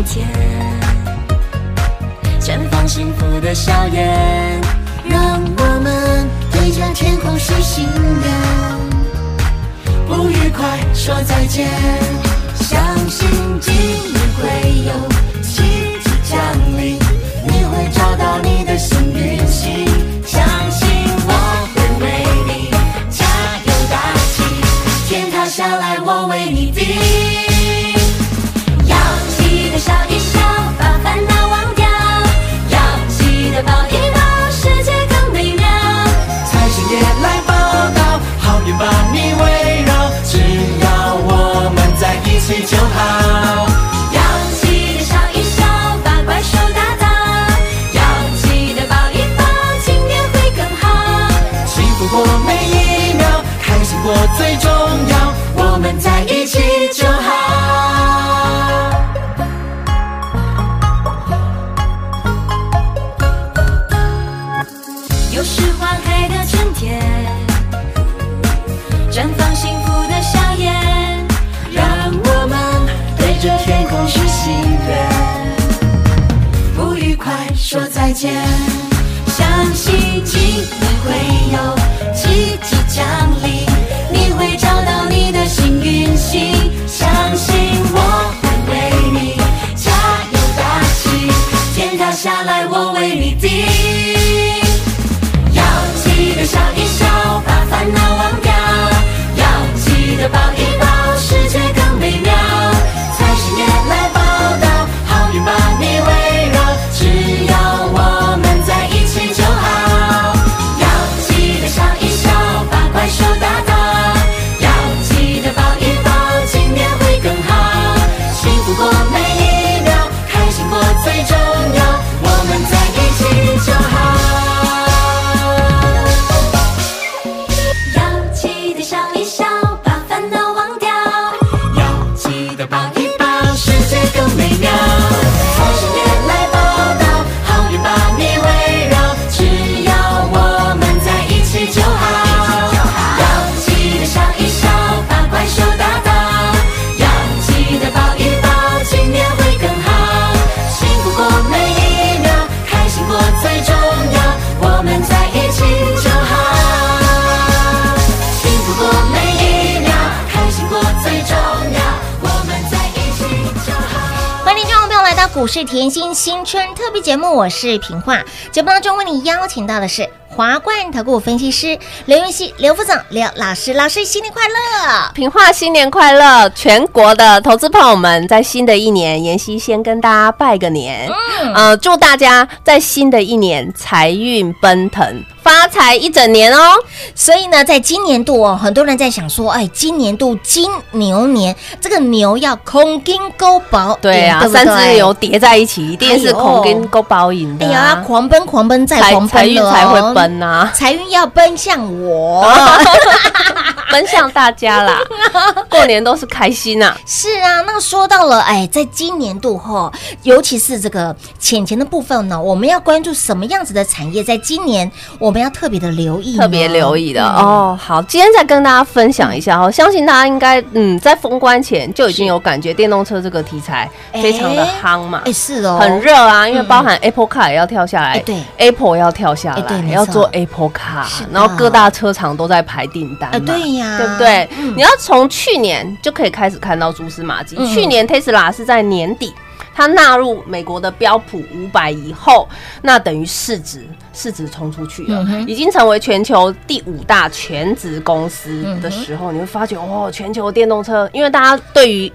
开的春天，绽放幸福的笑颜，让我们对着天空许心愿，不愉快说再见，相信今年会有奇迹降临，你会找到你的幸运星，说再见，相信今年会有奇迹降临，你会找到你的幸运星，股市甜心新春特别节目，我是平化。节目当中为你邀请到的是华冠投顾分析师刘云熙、刘副总、刘老师。老师新年快乐！平化新年快乐！全国的投资朋友们，在新的一年，妍希先跟大家拜个年，呃，祝大家在新的一年财运奔腾，发财一整年哦。所以呢，在今年度哦，很多人在想说，哎，今年度金牛年，这个牛要空金勾宝，对啊，三只对牛叠在一起，一定是哎呦孔跟勾包赢的、哎呀，啊。狂奔狂奔再财狂奔财运才会哦，奔呐，财运要奔向我。奔向大家啦！过年都是开心啊。是啊，那说到了，哎，在今年度后，尤其是这个钱钱的部分呢，我们要关注什么样子的产业？在今年我们要特别的留意，特别留意的、嗯哦。好，今天再跟大家分享一下哦，相信大家应该嗯在封关前就已经有感觉，电动车这个题材非常的夯嘛。哎，是哦，很热啊，因为嗯包含 Apple Car 也要跳下来，哎对，Apple 要跳下来，要做 Apple Car，然后各大车厂都在排订单嘛，啊对不对？嗯。你要从去年就可以开始看到蛛丝马迹。嗯。去年 Tesla 是在年底。它纳入美国的标普五百以后，那等于市值市值冲出去了，嗯已经成为全球第五大全职公司的时候，你会发觉哦，全球电动车，因为大家对于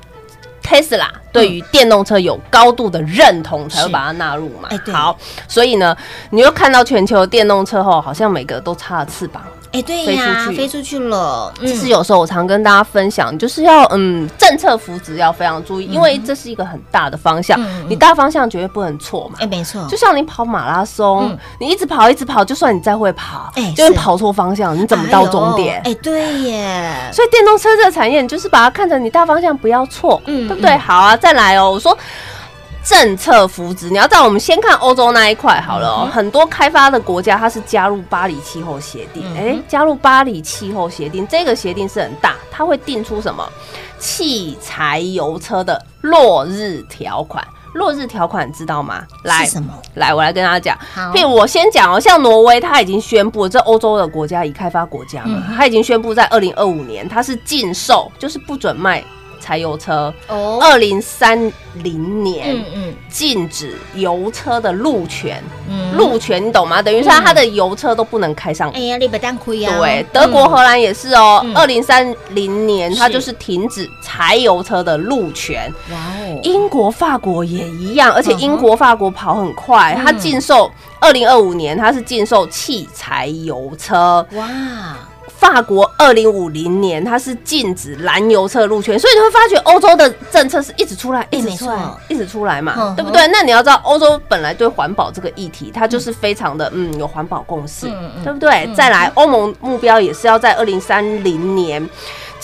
Tesla 对于电动车有高度的认同，才会把它纳入嘛。好，所以呢，你又看到全球电动车后，好像每个都插了翅膀，哎，对呀，飞出去了，嗯其实有时候我常跟大家分享，就是要嗯政策扶植要非常注意，因为这是一个很大的方向你大方向绝对不能错嘛。哎，没错，就像你跑马拉松嗯，你一直跑一直跑，就算你再会跑哎，就是是跑错方向，你怎么到终点哎？对耶，所以电动车这个产业，你就是把它看成你大方向不要错，嗯对不对？嗯好啊，再来哦，我说。政策扶植，你要知道，我们先看欧洲那一块好了很多开发的国家，它是加入巴黎气候协定。嗯哼哎、加入巴黎气候协定，这个协定是很大，它会定出什么汽柴油车的落日条款。落日条款知道吗？来什么？来，我来跟大家讲。好譬如我先讲哦，像挪威，它已经宣布，这欧洲的国家已开发国家嘛，嗯它已经宣布在二零二五年，它是禁售，就是不准卖柴油车。哦，二零三零年嗯嗯。禁止油车的路权，嗯。路权你懂吗？等于说它的油车都不能开上。哎呀，你别当亏啊，对，德国、荷兰也是哦嗯，二零三零年它就是停止柴油车的路权。哇哦，英国、法国也一样，而且英国、法国跑很快，嗯。它禁售二零二五年它是禁售汽柴油车，哇，法国二零五零年它是禁止燃油车入圈，所以你会发觉欧洲的政策是一直出来，一直出来一直出来嘛对不对？那你要知道，欧洲本来对环保这个议题，它就是非常的嗯有环保共识对不对？再来，欧盟目标也是要在二零三零年。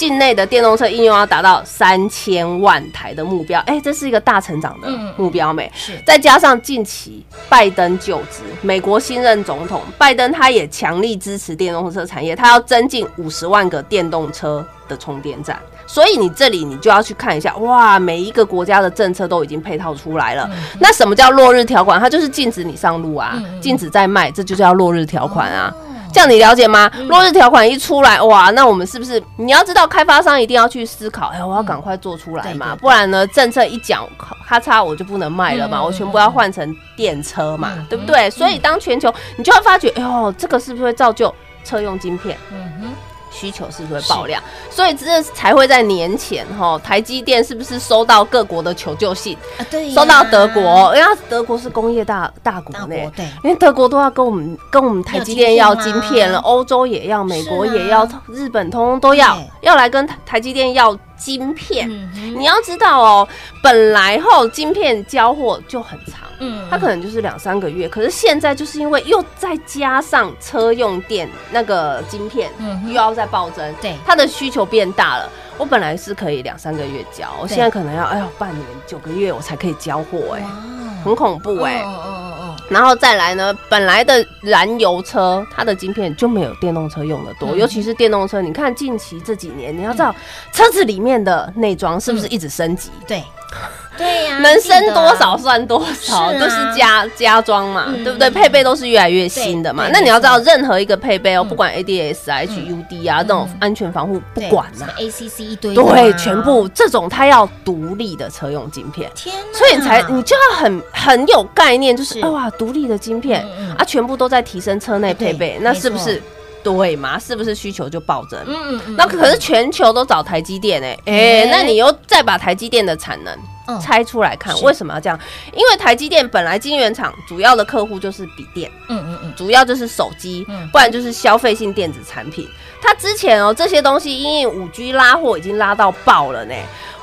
境内的电动车应用要达到三千万台的目标，哎，这是一个大成长的目标没？是再加上近期拜登就职，美国新任总统拜登他也强力支持电动车产业，他要增进五十万个电动车的充电站。所以你这里你就要去看一下，哇，每一个国家的政策都已经配套出来了。那什么叫落日条款？它就是禁止你上路啊禁止再卖，这就叫落日条款啊。哦这样你了解吗？落日条款一出来，哇，那我们是不是你要知道，开发商一定要去思考，哎，我要赶快做出来嘛，不然呢，政策一讲，咔嚓我就不能卖了嘛，嗯我全部要换成电车嘛，嗯对不对？所以当全球，你就会发觉，哎呦，这个是不是会造就车用晶片？嗯哼，需求是不是会爆量？所以这才会在年前哈，台积电是不是收到各国的求救信？啊对呀，收到德国，因为它德国是工业大大国呢，对，因为德国都要跟我们跟我们台积电要晶片了，欧洲也要，美国也要，日本通通都要，要来跟台台积电要晶片。嗯，你要知道哦，本来后晶片交货就很长。嗯它可能就是两三个月，可是现在就是因为又再加上车用电那个晶片，嗯。又要再暴增，对。它的需求变大了。我本来是可以两三个月交，我现在可能要哎呦半年九个月我才可以交货，哎，很恐怖哎。哦哦哦哦，然后再来呢，本来的燃油车它的晶片就没有电动车用的多，嗯。尤其是电动车，你看近期这几年，你要知道车子里面的内装是不是一直升级？对，对呀，能升多少算多少，都是加加装嘛，嗯对不对？配备都是越来越新的嘛。那你要知道，任何一个配备哦，嗯。不管 ADS 啊、HUD 啊这种安全防护，不管啊，ACC 一堆的对，啊全部这种它要独立的车用晶片。天，所以你才你就要很很有概念，就是是。哇，独立的晶片啊，全部都在提升车内配备，那是不是对嘛？是不是需求就暴增？嗯嗯嗯，那可是全球都找台积电哎、哎哎、那你又再把台积电的产能嗯拆出来看，是为什么要这样？因为台积电本来晶圆厂主要的客户就是笔电，嗯嗯嗯，主要就是手机嗯，不然就是消费性电子产品。它之前哦这些东西因为五 G 拉货已经拉到爆了呢，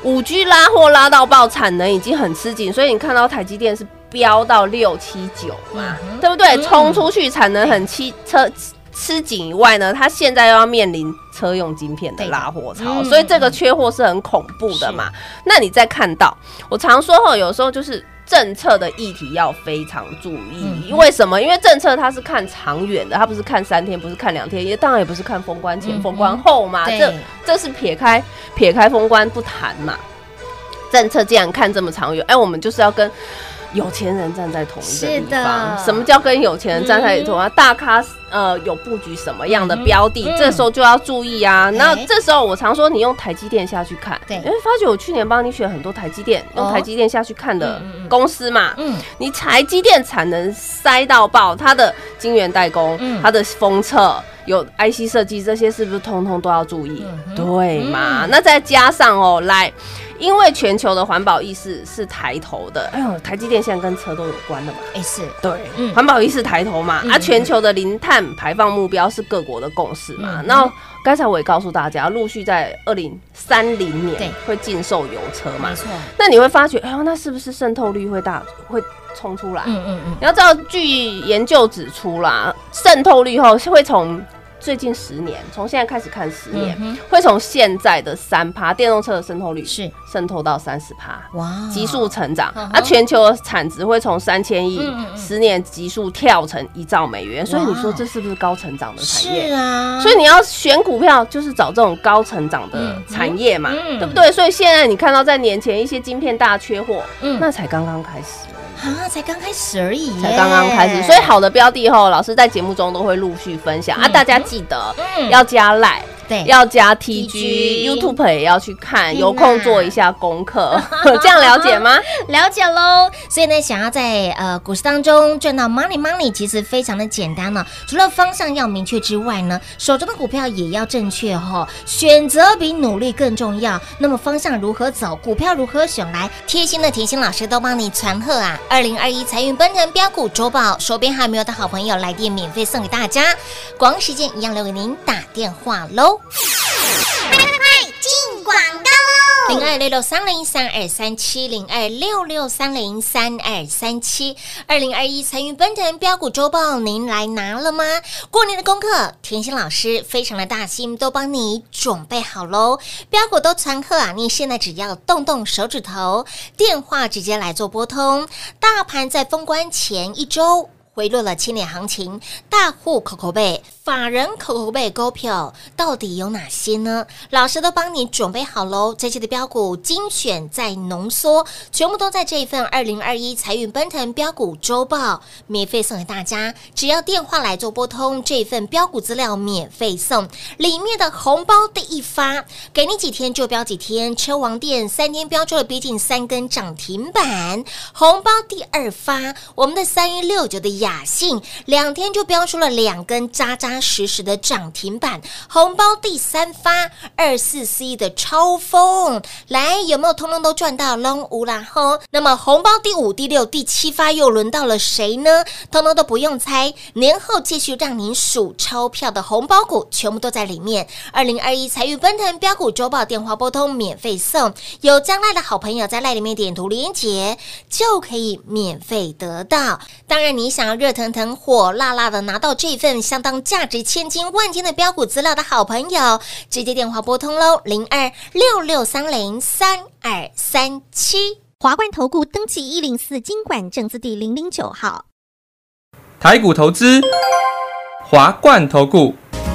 五 G 拉货拉到爆，产能已经很吃紧，所以你看到台积电是飙到六七九嘛，对不对？嗯冲出去产能很吃车吃紧以外呢，它现在又要面临车用晶片的拉货潮，嗯所以这个缺货是很恐怖的嘛。那你再看到，我常说后，有时候就是。政策的议题要非常注意，嗯为什么？因为政策它是看长远的，它不是看三天，不是看两天，也当然也不是看封关前、嗯封关后嘛。这这是撇开撇开封关不谈嘛。政策既然看这么长远，哎，我们就是要跟有钱人站在同一个地方。什么叫跟有钱人站在同啊？大咖呃有布局什么样的标的，嗯这时候就要注意啊。那哎这时候我常说，你用台积电下去看，对你会发觉我去年帮你选很多台积电，哦用台积电下去看的公司嘛。嗯，你台积电产能塞到爆，它的晶圆代工、嗯它的封测、有 IC 设计这些，是不是通通都要注意？嗯对嘛？嗯那再加上哦，来因为全球的环保意识是抬头的。哎呦，台积电现在跟车都有关的嘛。哎是，对，嗯环保意识抬头嘛，嗯啊，全球的零碳排放目标是各国的共识嘛嗯。那刚才我也告诉大家，陆续在二零三零年会禁售油车嘛没。错，那你会发觉，哎呦，那是不是渗透率会大，会冲出来？嗯嗯嗯，你要知道，据研究指出啦，渗透率后会从最近十年，从现在开始看十年，会从现在的三趴电动车的渗透率是。渗透到三十趴。哇，急速成长，嗯啊，全球的产值会从三千亿十年急速跳成一兆美元，所以你说哇这是不是高成长的产是业？啊，所以你要选股票，就是找这种高成长的嗯。产业嘛，嗯。对不对？所以现在你看到在年前一些晶片大缺货，嗯。那才刚刚开始。啊，才刚开始而已，才刚刚开始，所以好的标的后，老师在节目中都会陆续分享、啊。嗯大家记得嗯要加赖，对要加 TG TG，YouTube 也要去看，嗯有空做一下功课，这样了解吗？了解喽。所以呢，想要在呃股市当中赚到 money money，其实非常的简单呢、除了方向要明确之外呢，手中的股票也要正确哦、选择比努力更重要。那么方向如何走，股票如何选来，贴心的甜心老师都帮你传贺啊！二零二一财运奔腾标股周报，手边还没有的好朋友来电免费送给大家，广告时间一样留给您打电话喽。零二六六三零三二三七零二六六三零三二三七，二零二一财运奔腾标股周报，您来拿了吗？过年的功课，甜心老师非常的大心，都帮你准备好喽。标股都传贺啊！你现在只要动动手指头，电话直接来做拨通。大盘在封关前一周。回落了千年行情，大户口口背、法人口口背股票到底有哪些呢？老师都帮你准备好喽，这期的标股精选再浓缩，全部都在这一份二零二一财运奔腾标股周报。免费送给大家，只要电话来做拨通，这份标股资料免费送，里面的红包第一发，给你几天就标几天，车王店三天标出了逼近三根涨停板，红包第二发，我们的三一六九的雅信两天就标出了两根扎实实的涨停板，红包第三发，二四 C 的超风，来有没有通通都赚到龙无啦吼？那么红包第五、第六、第七发又轮到了谁呢？通通都不用猜，年后继续让您数钞票的红包股全部都在里面。二零二一财运奔腾标股周报电话拨通免费送，有将来的好朋友在赖里面点图连结就可以免费得到。当然，你想要热腾腾、火辣辣的拿到这份相当价值千金万金的标股资料的好朋友，直接电话拨通喽，零二六六三零三二三七。华冠投顾登记一零四经管证字第零零九号。台股投资，华冠投顾。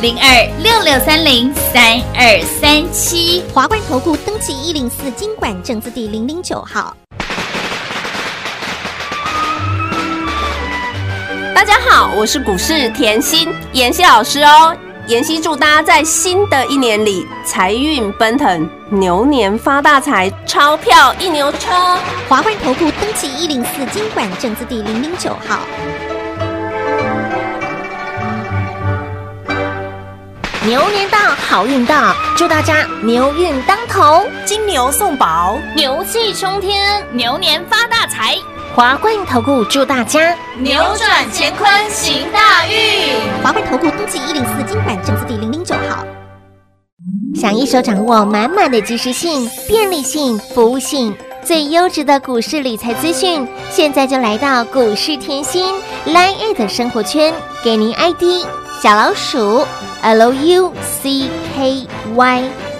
零二六六三零三二三七。华冠投顾登记一零四经管证字第零零九号。大家好，我是股市甜心妍希老师哦。妍希祝大家在新的一年里财运奔腾，牛年发大财，钞票一牛车。华冠投顾登记一零四经管证字第零零九号。牛年到，好运到，祝大家牛运当头，金牛送宝，牛气冲天，牛年发大财，华冠投顾祝大家扭转乾坤行大运。华冠投顾登记一零四金管证字第零零九号。想一手掌握满满的及时性、便利性、服务性，最优质的股市理财资讯，现在就来到股市甜心 Line It 生活圈，给您 ID 小老鼠 Lucky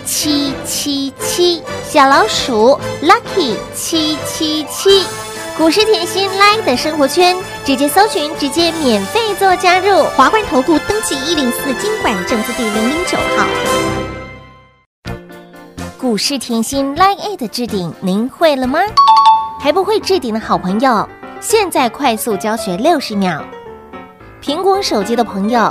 七七七，小老鼠 Lucky 七七七。股市甜心 Line 的生活圈，直接搜寻，直接免费做加入。华冠投顾登记一零四经管证字第零零九号。股市甜心 Line A 的置顶，您会了吗？还不会置顶的好朋友，现在快速教学六十秒。苹果手机的朋友，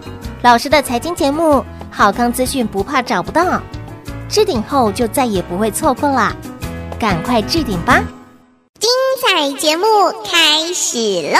老师的财经节目，好康资讯不怕找不到，置顶后就再也不会错过了，赶快置顶吧！精彩节目开始喽！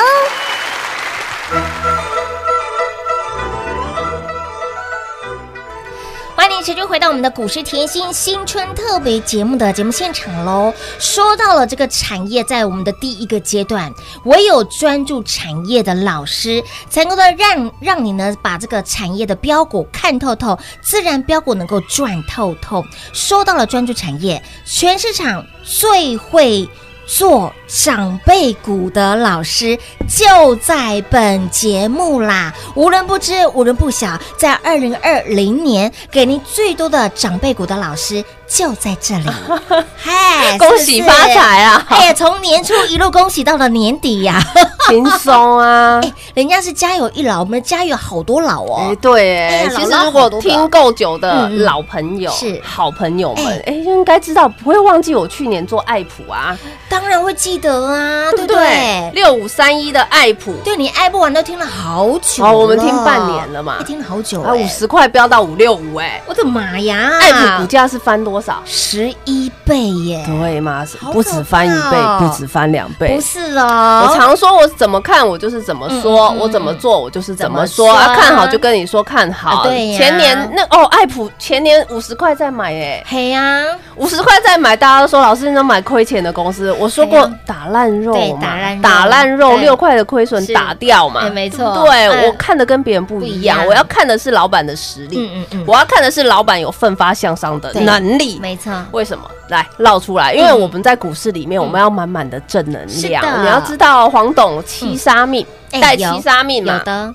持续回到我们的股市甜心新春特别节目的节目现场喽。说到了这个产业，在我们的第一个阶段，唯有专注产业的老师，才能够让让你呢把这个产业的标股看透透，自然标股能够赚透透。说到了专注产业，全市场最会。做长辈股的老师就在本节目啦，无人不知，无人不晓。在二零二零年，给您最多的长辈股的老师就在这里。嗨，恭喜发财啊！哎呀，从年初一路恭喜到了年底呀，轻松啊！哎，人家是家有一老，我们家有好多老哦哎，哦。对，哎，其实如果听够久的老朋友、是好朋友们哎，应该知道，不会忘记我去年做爱普啊，当然会记得啊，对对不不对对？？六五三一的爱普，对你爱不完都听了好久哦我们听半年了嘛哎听了好久啊，哎五十块飙到五六五，哎，我的妈呀！爱普股价是翻多少？十一倍耶，对吗？好不止翻一倍不止翻两倍。不。是哦，我常说，我怎么看我就是怎么说，我怎么做我就是怎么说怎么说？啊。看好就跟你说看好。啊对呀。前年那哦，爱普前年五十块再买耶，嘿呀，五十块再买，大家都说老师你都买亏钱的公司。我说过打烂肉嘛，打烂肉。打烂肉对。六块的亏损打掉嘛哎，没错。对？嗯。我看的跟别人不一样，不一样。我要看的是老板的实力，嗯嗯嗯，我要看的是老板有奋发向上的能力。没错，为什么？来绕出来，因为我们在股市里面，我们要满满的正能量。你要知道，黄董七杀命，带七杀命嘛，有的，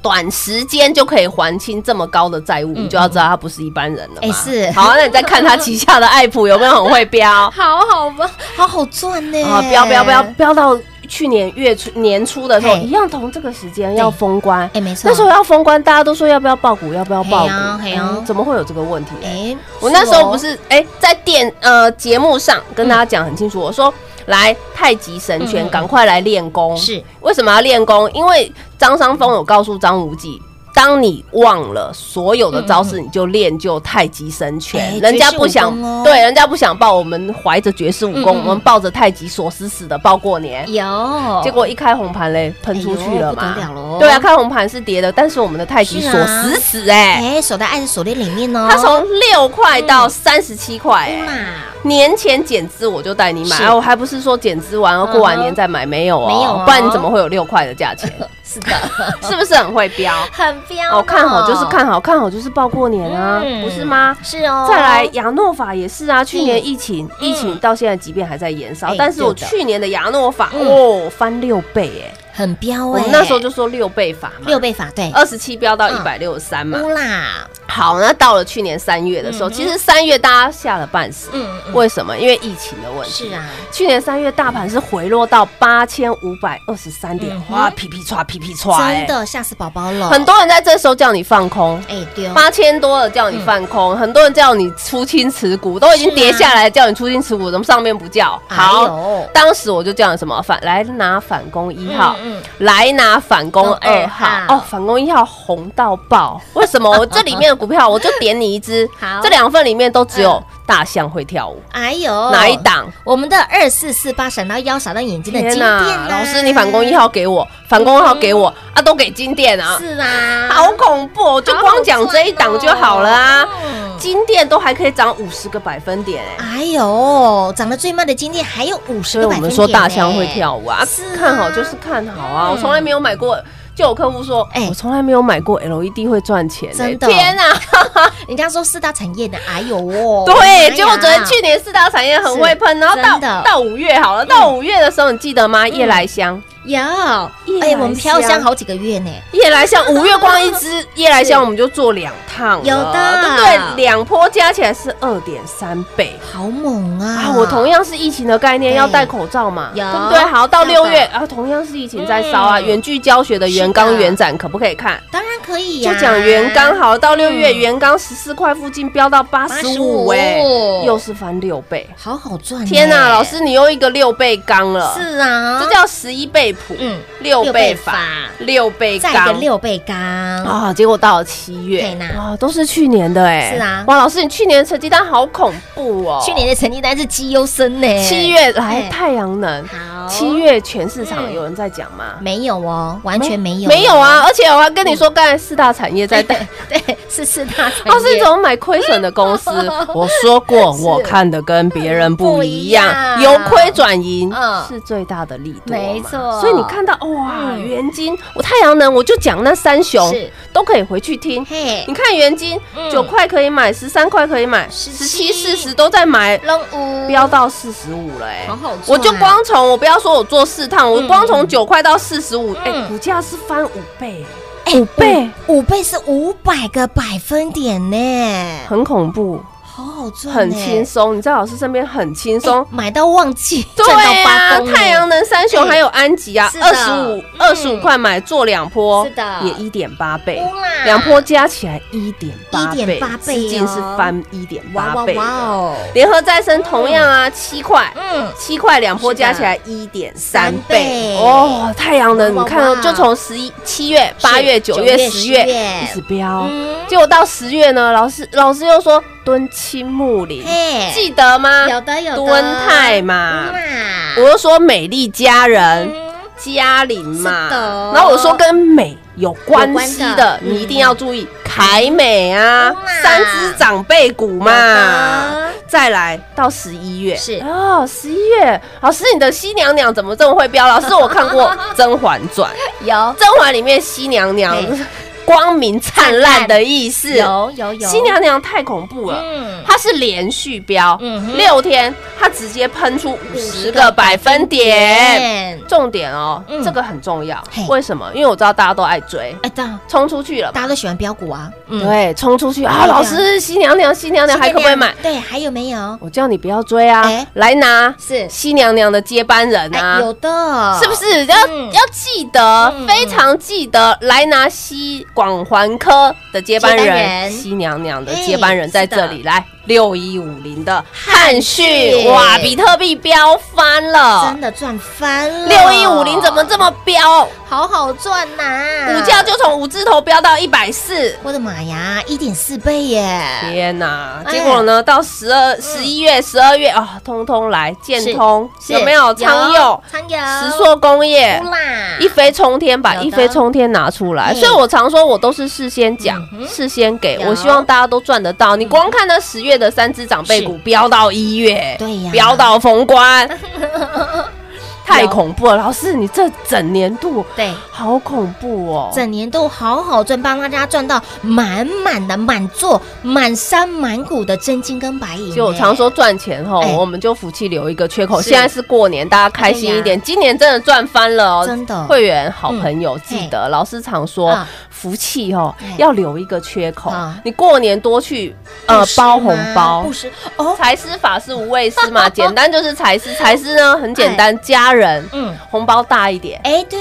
短时间就可以还清这么高的债务，嗯。你就要知道他不是一般人了嘛。哎是。好，那你再看他旗下的爱普有没有很会飙？好好吧，好好赚呢，啊，飙飙飙飙到去年月初年初的时候，一样同这个时间要封关。哎，没错，那时候要封关，大家都说要不要爆股，要不要爆股怎么会有这个问题？哎，我那时候不哦是哎、在电呃节目上跟大家讲很清楚，我说来太极神拳，嗯赶快来练功。是为什么要练功？因为张三丰有告诉张无忌。当你忘了所有的招式，你就练就太极神哎拳。人家不想对，人家不想报，我们怀着绝世武功，我们抱着太极锁死死的报过年。有，结果一开红盘嘞，喷出去了嘛不得了喽对啊，开红盘是跌的，但是我们的太极锁死死哎，哎，锁在爱的锁链里面哦，它从六块到三十七块年前减资我就带你买，是。啊，我还不是说减资完了过完年再买，没有哦，没有哦不然你怎么会有六块的价钱？是的，是不是很会飙？很飙哦，看好就是看好，看好就是报过年啊，嗯不是吗？是哦，再来亚诺法也是啊，去年疫情，嗯。疫情到现在即便还在延烧哎，但是我去年的亚诺法嗯。哦翻六倍哎，很标我那时候就说六倍法嘛，六倍法对，二十七飙到嗯。一百六十三嘛。乌啦，好，那到了去年三月的时候，嗯其实三月大家吓了半死，嗯嗯，为什么？因为疫情的问题。是啊，去年三月大盘是回落到八千五百二十三点哇，皮皮唰皮皮唰，哎真的吓死宝宝了，很多人在这时候叫你放空。哎对。哦，八千多了叫你放空，很多人叫你出清持股，都已经跌下来叫你出清持股，怎么上面不叫？哎好，呦当时我就叫你什么反来拿反攻一号，来拿反攻攻二二号号哦，反攻一号红到爆，为什么？我这里面的股票我就点你一只。好，这两份里面都只有大象会跳舞，哎呦，哪一？档？我们的二四四八闪到腰闪到眼睛的金店啊老师，你反攻一号给我，反攻二号给我啊，都给金店啊，是啊，好恐怖哦！就光讲这一档就好了啊。嗯金店都还可以涨五十个百分点哎、哎呦，涨得最慢的金店还有五十我们个百分点说大象会跳舞啊，是啊看好就是看好啊！我从来没有买过，就有客户说，哎我从来没有买过 LED 会赚钱、欸，真的。天啊！人家说四大产业的，哎呦哦，对，结果昨天去年四大产业很会喷，然后到到五月好了，到五月的时候你记得吗？夜来香有，夜哎，我们飘香香好几个月呢，夜来香五月光一支，夜来香我们就做两趟，有的对不对？两波加起来是二点三倍。好猛啊！啊，我同样是疫情的概念，要戴口罩嘛，对不对？好，到六月啊，同样是疫情在烧啊，嗯远距教学的元是的刚原展可不可以看？当然可以呀。就呀，讲元刚好，到六月嗯。元刚十四块附近飙到八十五，哎，又是翻六倍。好好赚呢。天哪，老师你又一个六倍刚了，是啊，这叫十一倍谱，嗯六倍法法，六倍再一个刚。六倍刚，啊，结果到了七月。啊，都是去年的哎，是啊。哇，老师，你去年的成绩单好恐怖哦，去年的成绩单是绩优生呢，七月来哎。太阳能，好七月全市场嗯有人在讲吗？没有哦，完全没有，没有啊，，而且我还跟你说，刚才四大产业在带。对，是四大产业。哦，是一种买亏损的公司？我说过，我看的跟别人不一样，由亏转盈嗯是最大的利多。没错所以你看到哇，嗯元金，我太阳能，我就讲那三雄都可以回去听。嘿你，看元金嗯九块可以买，十三块可以买，十七、四十都在买，飙到四十五了哎、好好赚我就光从我不要说我做四趟，我嗯光从九块到四十五，哎，嗯股价是翻五倍，哎五倍，五倍是五百个百分点呢，很恐怖，好好赚，很轻。松。你在老师身边很轻松。哎。买到忘记，对赚到发啊，疯呢太阳能三雄哎还有安吉啊二十五二十五嗯块买做两波，是的。也一点八倍。哇，两波加起来一点八倍，1.8倍资金是哦翻一点八倍的。哇哦，联合再生同样啊，七块，嗯，七块两波加起来一点三三倍。倍哦。太阳能，你看就从十一、七月、八月、九月、十月一直飙，嗯，结果到十月呢，老师老师又说敦青木林，嘿，记得吗？有的有的，敦泰嘛，我又说美丽佳人。嗯。嘉玲嘛，然后我说跟美有关系的你一定要注意凯美啊，三只长辈股嘛。再来到十一月。是。哦，十一月，老师你的西娘娘怎么这么会飙？老师我看过《甄嬛传》，有《甄嬛》里面西娘娘嘿光明灿烂的意思，有有有，新娘娘太恐怖了。嗯，它是连续飙，嗯六天它直接喷出五十个百分点。重点哦，嗯这个很重要。为什么？因为我知道大家都爱追，哎，当冲出去了。大家都喜欢标股啊，嗯，对，冲出去啊！老师，西娘娘，西娘娘还可不可以买？对，还有没有？我叫你不要追啊哎，来拿是西娘娘的接班人啊哎，！有的，是不？是要嗯要记得嗯，非常记得来拿西广环科的接班人，西娘娘的哎接班人在这里。来，六一五零的汉讯，哇，比特币飙翻了真。的赚翻了，六一五零怎么这么飙？好好赚呐？股价就从五字头飙到一百四。我的妈呀，一点四倍耶！天哪！哎结果呢？到十二、十一月、十二月啊，通通来建通，有没有？昌佑、昌佑、石硕工业，一飞冲天，把一飞冲天拿出来。嗯所以我常说，我都是事先讲嗯，事先给我，希望大家都赚得到。你光看那十月的三只长辈股飙到一月，对呀飙到封关，太恐怖了。老师，你这整年度对。好恐怖哦！整年度好好赚，帮大家赚到满满的满座、满山满谷的真金跟白银。就我常说赚钱后，哎我们就福气留一个缺口。现在是过年，大家开心一点。今年真的赚翻了哦！真的会员好朋友记得，老师常说啊福气哦哎要留一个缺口。啊。你过年多去呃包红包。布。施哦，财师法师无畏师嘛，简单就是财师。财师呢很简单，家人嗯，红包大一点，哎，对，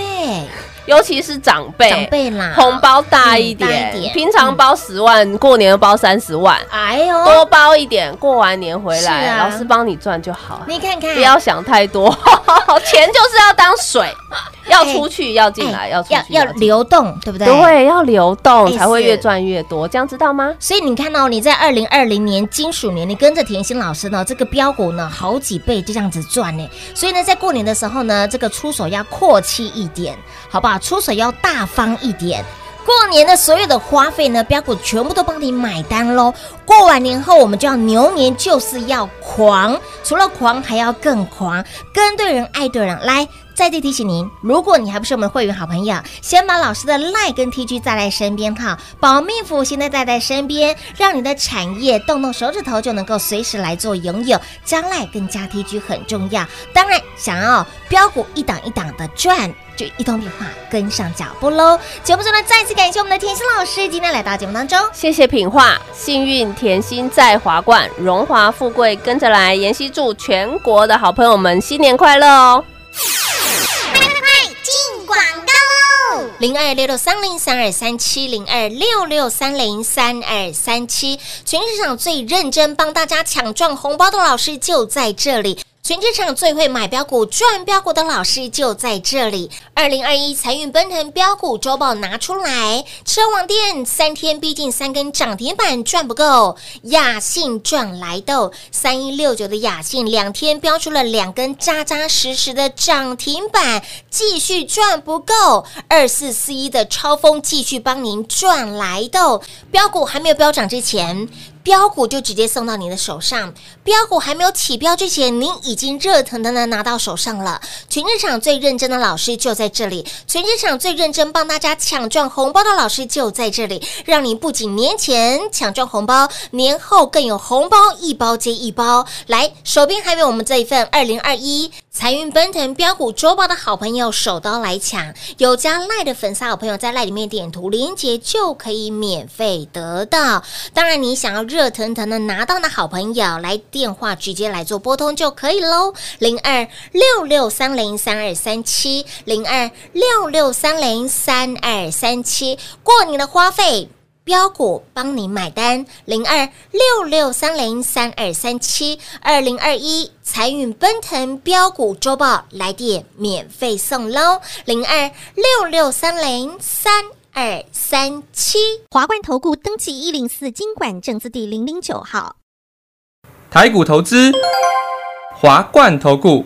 尤其是长辈，长辈啦，红包大一点平常包十万，过年包三十万，哎呦，多包一点，过完年回来，老师帮你赚就好。你看看，不要想太多，钱就是要当水，要出去，要进来，哎要，要要流动，对不对？。对，要流动才会越赚越多，这样知道吗？所以你看到、你在二零二零年金属年，你跟着甜心老师呢，这个标股呢好几倍就这样子赚呢。所以呢，在过年的时候呢，这个出手要阔气一点，好不好？出手要大方一点。过年的所有的花费呢，标股全部都帮你买单喽。过完年后，我们就要牛年，就是要狂，除了狂还要更狂，跟对人，爱对人。来，再次提醒您，如果你还不是我们会员好朋友，先把老师的 line 跟 TG 带在身边哈，保命符现在带在身边，让你的产业动动手指头就能够随时来做拥有。加 line 跟加 TG 很重要，当然想要标股一档一档的赚。就一通电话跟上脚步喽！节目中呢，再次感谢我们的甜心老师今天来到节目当中。谢谢品画，幸运甜心在华冠，荣华富贵跟着来。妍希祝全国的好朋友们新年快乐哦！广告喽！零二六六三零三二三七零二六六三零三二三七，全市场最认真帮大家抢赚红包的老师就在这里。全职场最会买标股、赚标股的老师就在这里。二零二一财运奔腾标股周报拿出来，车王店三天逼近三根涨停板赚不够，雅信赚来豆三一六九的雅信两天标出了两根扎扎实实的涨停板，继续赚不够。二四四一的超风继续帮您赚来豆，标股还没有飙涨之前。标股就直接送到你的手上，标股还没有起标之前，您已经热腾腾的拿到手上了。全市场最认真的老师就在这里，全市场最认真帮大家抢赚红包的老师就在这里，让你不仅年前抢赚红包，年后更有红包一包接一包。来，手边还有我们这一份二零二一。财运奔腾标股周报的好朋友，手刀来抢！有加赖的粉丝好朋友，在赖里面点图连接就可以免费得到。当然，你想要热腾腾的拿到的好朋友，来电话直接来做拨通就可以喽。零二六六三零三二三七，零二六六三零三二三七，过年的花费。标股帮你买单，零二六六三零三二三七，二零二一财运奔腾标股周报来电免费送喽，零二六六三零三二三七，华冠投顾登记一零四经管证字第零零九号，台股投资，华冠投顾。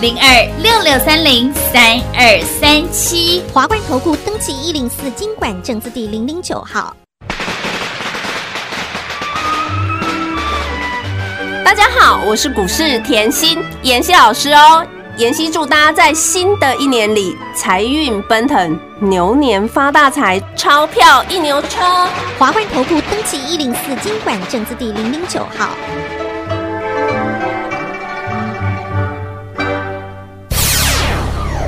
零二六六三零三二三七。华冠投顾登记一零四经管证字第零零九号。大家好，我是股市甜心妍希老师哦。妍希祝大家在新的一年里财运奔腾，牛年发大财，钞票一牛车。华冠投顾登记一零四经管证字第零零九号。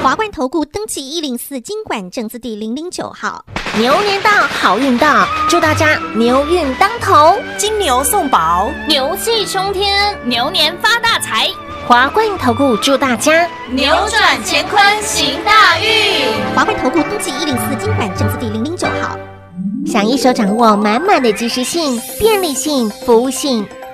华冠投顾登记一零四经管证字第零零九号。牛年到，好运到，祝大家牛运当头，金牛送宝，牛气冲天，牛年发大财，华冠投顾祝大家扭转乾坤行大运。华冠投顾登记一零四经管证字第零零九号。想一手掌握满满的及时性、便利性、服务性，